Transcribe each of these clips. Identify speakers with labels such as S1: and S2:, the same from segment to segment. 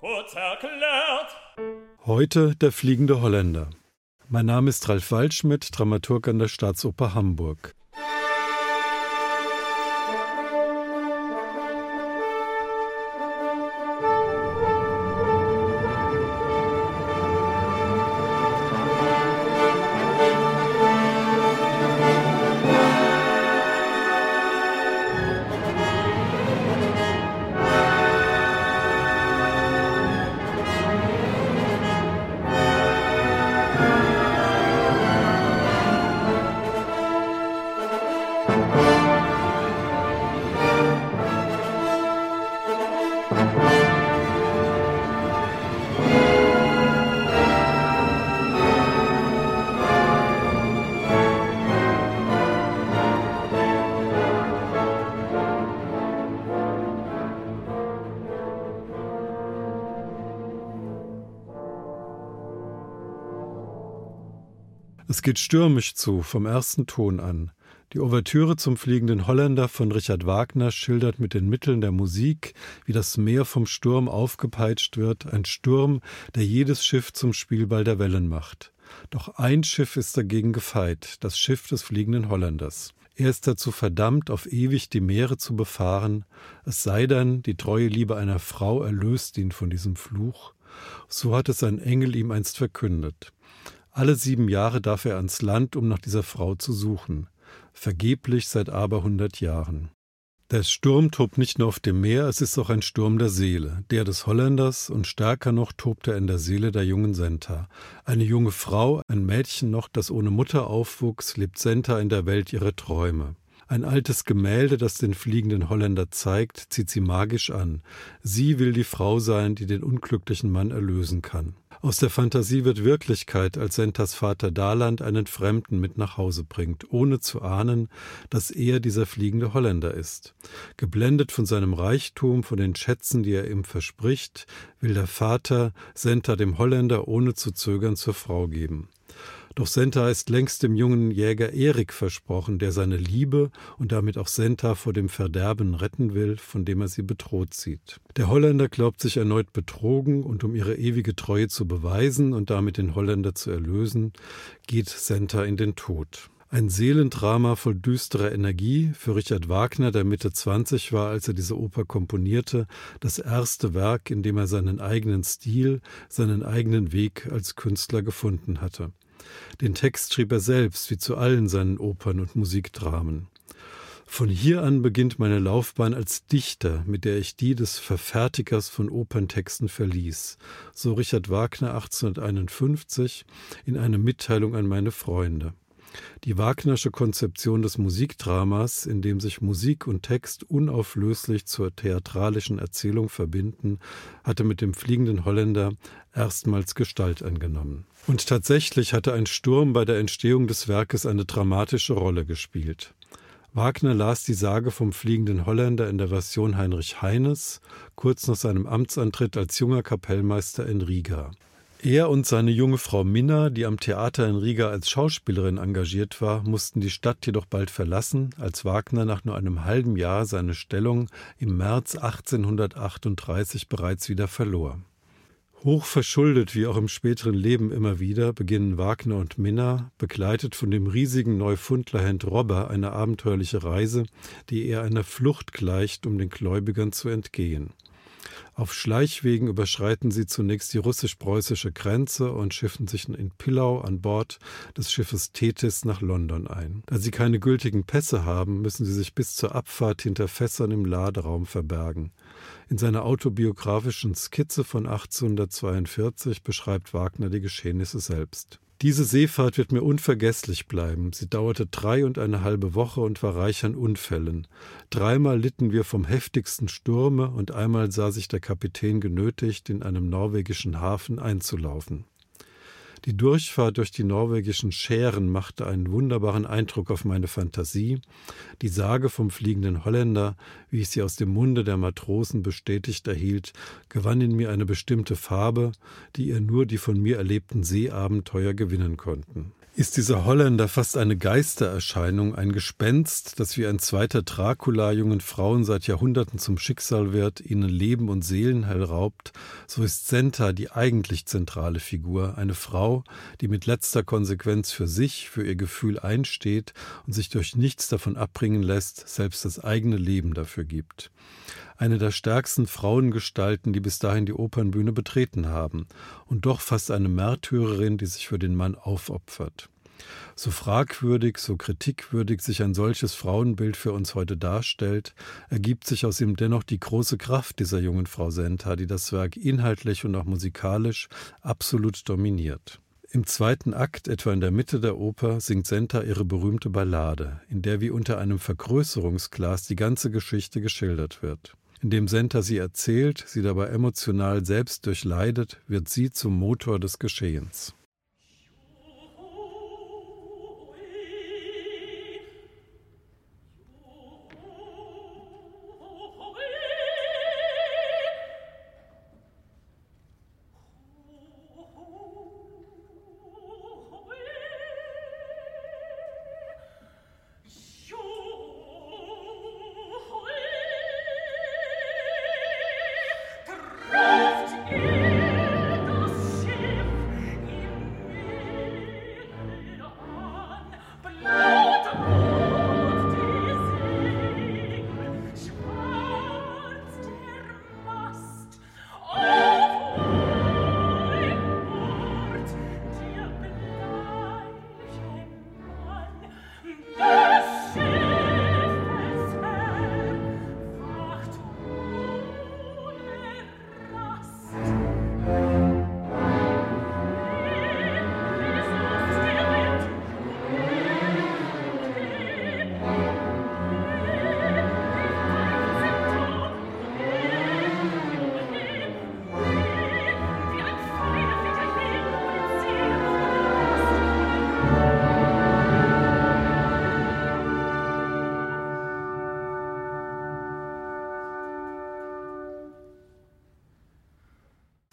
S1: Kurz erklärt.
S2: Heute der fliegende Holländer. Mein Name ist Ralf Waldschmidt, Dramaturg an der Staatsoper Hamburg. Es geht stürmisch zu, vom ersten Ton an. Die Ouvertüre zum fliegenden Holländer von Richard Wagner schildert mit den Mitteln der Musik, wie das Meer vom Sturm aufgepeitscht wird, ein Sturm, der jedes Schiff zum Spielball der Wellen macht. Doch ein Schiff ist dagegen gefeit, das Schiff des fliegenden Holländers. Er ist dazu verdammt, auf ewig die Meere zu befahren, es sei denn, die treue Liebe einer Frau erlöst ihn von diesem Fluch. So hat es ein Engel ihm einst verkündet. Alle sieben Jahre darf er ans Land, um nach dieser Frau zu suchen. Vergeblich seit aber hundert Jahren. Der Sturm tobt nicht nur auf dem Meer, es ist auch ein Sturm der Seele, der des Holländers und stärker noch tobt er in der Seele der jungen Senta. Eine junge Frau, ein Mädchen noch, das ohne Mutter aufwuchs, lebt Senta in der Welt ihrer Träume. Ein altes Gemälde, das den fliegenden Holländer zeigt, zieht sie magisch an. Sie will die Frau sein, die den unglücklichen Mann erlösen kann. Aus der Fantasie wird Wirklichkeit, als Sentas Vater Daland einen Fremden mit nach Hause bringt, ohne zu ahnen, dass er dieser fliegende Holländer ist. Geblendet von seinem Reichtum, von den Schätzen, die er ihm verspricht, will der Vater Senta dem Holländer ohne zu zögern zur Frau geben. Doch Senta ist längst dem jungen Jäger Erik versprochen, der seine Liebe und damit auch Senta vor dem Verderben retten will, von dem er sie bedroht sieht. Der Holländer glaubt sich erneut betrogen und um ihre ewige Treue zu beweisen und damit den Holländer zu erlösen, geht Senta in den Tod. Ein Seelendrama voll düsterer Energie für Richard Wagner, der Mitte 20 war, als er diese Oper komponierte, das erste Werk, in dem er seinen eigenen Stil, seinen eigenen Weg als Künstler gefunden hatte. Den Text schrieb er selbst, wie zu allen seinen Opern und Musikdramen. Von hier an beginnt meine Laufbahn als Dichter, mit der ich die des Verfertigers von Operntexten verließ, so Richard Wagner 1851 in einer Mitteilung an meine Freunde. Die Wagnersche Konzeption des Musikdramas, in dem sich Musik und Text unauflöslich zur theatralischen Erzählung verbinden, hatte mit dem fliegenden Holländer erstmals Gestalt angenommen. Und tatsächlich hatte ein Sturm bei der Entstehung des Werkes eine dramatische Rolle gespielt. Wagner las die Sage vom fliegenden Holländer in der Version Heinrich Heines, kurz nach seinem Amtsantritt als junger Kapellmeister in Riga. Er und seine junge Frau Minna, die am Theater in Riga als Schauspielerin engagiert war, mussten die Stadt jedoch bald verlassen, als Wagner nach nur einem halben Jahr seine Stellung im März 1838 bereits wieder verlor. Hoch verschuldet wie auch im späteren Leben immer wieder beginnen Wagner und Minna, begleitet von dem riesigen Neufundlerhand Robber, eine abenteuerliche Reise, die eher einer Flucht gleicht, um den Gläubigern zu entgehen. Auf Schleichwegen überschreiten sie zunächst die russisch-preußische Grenze und schiffen sich in Pillau an Bord des Schiffes Thetis nach London ein. Da sie keine gültigen Pässe haben, müssen sie sich bis zur Abfahrt hinter Fässern im Laderaum verbergen. In seiner autobiografischen Skizze von 1842 beschreibt Wagner die Geschehnisse selbst. Diese Seefahrt wird mir unvergesslich bleiben. Sie dauerte drei und eine halbe Woche und war reich an Unfällen. Dreimal litten wir vom heftigsten Sturme und einmal sah sich der Kapitän genötigt, in einem norwegischen Hafen einzulaufen. Die Durchfahrt durch die norwegischen Schären machte einen wunderbaren Eindruck auf meine Fantasie. Die Sage vom fliegenden Holländer, wie ich sie aus dem Munde der Matrosen bestätigt erhielt, gewann in mir eine bestimmte Farbe, die ihr nur die von mir erlebten Seeabenteuer gewinnen konnten. Ist dieser Holländer fast eine Geistererscheinung, ein Gespenst, das wie ein zweiter Dracula jungen Frauen seit Jahrhunderten zum Schicksal wird, ihnen Leben und Seelenheil raubt, so ist Senta die eigentlich zentrale Figur, eine Frau, die mit letzter Konsequenz für sich, für ihr Gefühl einsteht und sich durch nichts davon abbringen lässt, selbst das eigene Leben dafür gibt eine der stärksten Frauengestalten, die bis dahin die Opernbühne betreten haben, und doch fast eine Märtyrerin, die sich für den Mann aufopfert. So fragwürdig, so kritikwürdig sich ein solches Frauenbild für uns heute darstellt, ergibt sich aus ihm dennoch die große Kraft dieser jungen Frau Senta, die das Werk inhaltlich und auch musikalisch absolut dominiert. Im zweiten Akt, etwa in der Mitte der Oper, singt Senta ihre berühmte Ballade, in der wie unter einem Vergrößerungsglas die ganze Geschichte geschildert wird. Indem Senta sie erzählt, sie dabei emotional selbst durchleidet, wird sie zum Motor des Geschehens.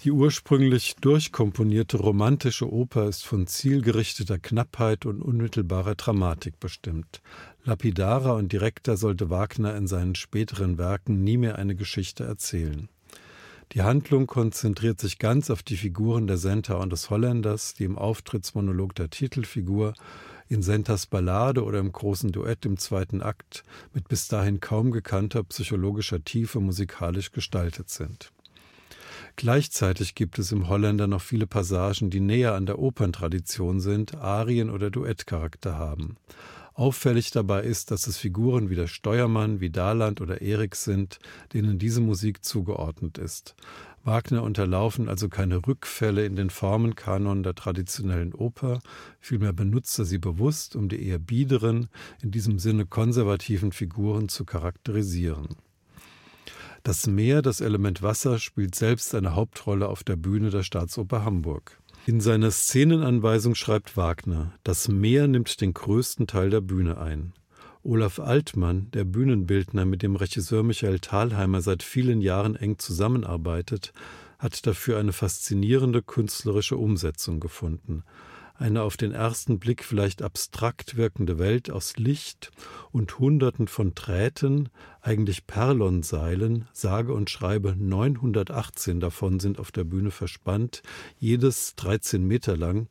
S2: Die ursprünglich durchkomponierte romantische Oper ist von zielgerichteter Knappheit und unmittelbarer Dramatik bestimmt. Lapidarer und direkter sollte Wagner in seinen späteren Werken nie mehr eine Geschichte erzählen. Die Handlung konzentriert sich ganz auf die Figuren der Senta und des Holländers, die im Auftrittsmonolog der Titelfigur, in Sentas Ballade oder im großen Duett im zweiten Akt mit bis dahin kaum gekannter psychologischer Tiefe musikalisch gestaltet sind. Gleichzeitig gibt es im Holländer noch viele Passagen, die näher an der Operntradition sind, Arien oder Duettcharakter haben. Auffällig dabei ist, dass es Figuren wie der Steuermann, wie Daland oder Erik sind, denen diese Musik zugeordnet ist. Wagner unterlaufen also keine Rückfälle in den Formenkanon der traditionellen Oper, vielmehr benutzt er sie bewusst, um die eher biederen, in diesem Sinne konservativen Figuren zu charakterisieren. Das Meer, das Element Wasser, spielt selbst eine Hauptrolle auf der Bühne der Staatsoper Hamburg. In seiner Szenenanweisung schreibt Wagner, das Meer nimmt den größten Teil der Bühne ein. Olaf Altmann, der Bühnenbildner, mit dem Regisseur Michael Thalheimer seit vielen Jahren eng zusammenarbeitet, hat dafür eine faszinierende künstlerische Umsetzung gefunden eine auf den ersten Blick vielleicht abstrakt wirkende Welt aus Licht und Hunderten von Drähten, eigentlich Perlonseilen, sage und schreibe 918 davon sind auf der Bühne verspannt, jedes 13 Meter lang,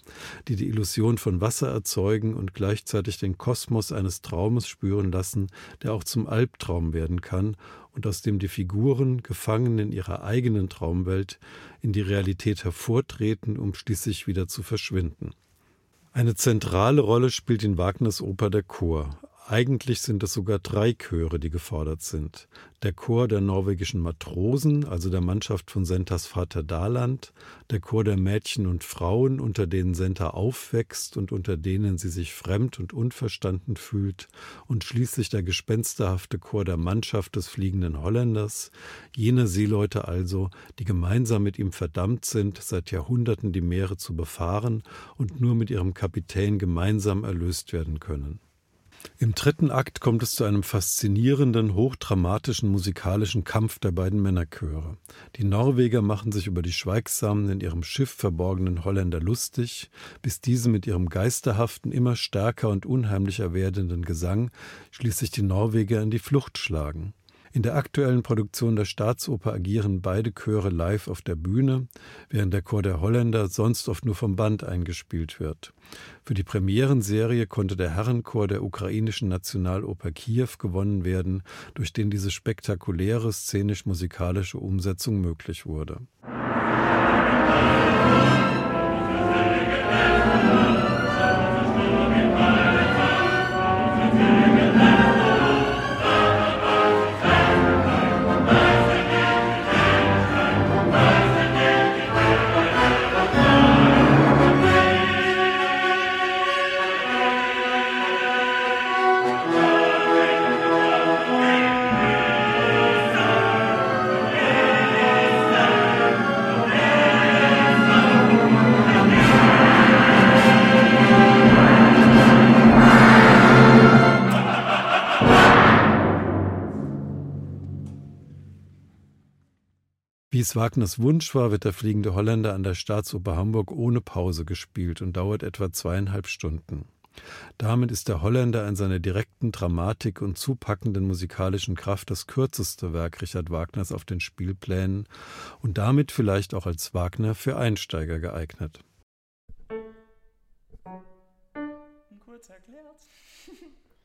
S2: die die Illusion von Wasser erzeugen und gleichzeitig den Kosmos eines Traumes spüren lassen, der auch zum Albtraum werden kann und aus dem die Figuren, gefangen in ihrer eigenen Traumwelt, in die Realität hervortreten, um schließlich wieder zu verschwinden. Eine zentrale Rolle spielt in Wagners Oper der Chor. Eigentlich sind es sogar drei Chöre, die gefordert sind. Der Chor der norwegischen Matrosen, also der Mannschaft von Sentas Vater Daland, der Chor der Mädchen und Frauen, unter denen Senta aufwächst und unter denen sie sich fremd und unverstanden fühlt, und schließlich der gespensterhafte Chor der Mannschaft des fliegenden Holländers, jene Seeleute also, die gemeinsam mit ihm verdammt sind, seit Jahrhunderten die Meere zu befahren und nur mit ihrem Kapitän gemeinsam erlöst werden können. Im dritten Akt kommt es zu einem faszinierenden, hochdramatischen musikalischen Kampf der beiden Männerchöre. Die Norweger machen sich über die schweigsamen, in ihrem Schiff verborgenen Holländer lustig, bis diese mit ihrem geisterhaften, immer stärker und unheimlicher werdenden Gesang schließlich die Norweger in die Flucht schlagen. In der aktuellen Produktion der Staatsoper agieren beide Chöre live auf der Bühne, während der Chor der Holländer sonst oft nur vom Band eingespielt wird. Für die Premierenserie konnte der Herrenchor der ukrainischen Nationaloper Kiew gewonnen werden, durch den diese spektakuläre szenisch-musikalische Umsetzung möglich wurde. Wie es Wagners Wunsch war, wird der Fliegende Holländer an der Staatsoper Hamburg ohne Pause gespielt und dauert etwa zweieinhalb Stunden. Damit ist der Holländer in seiner direkten Dramatik und zupackenden musikalischen Kraft das kürzeste Werk Richard Wagners auf den Spielplänen und damit vielleicht auch als Wagner für Einsteiger geeignet. Kurz erklärt.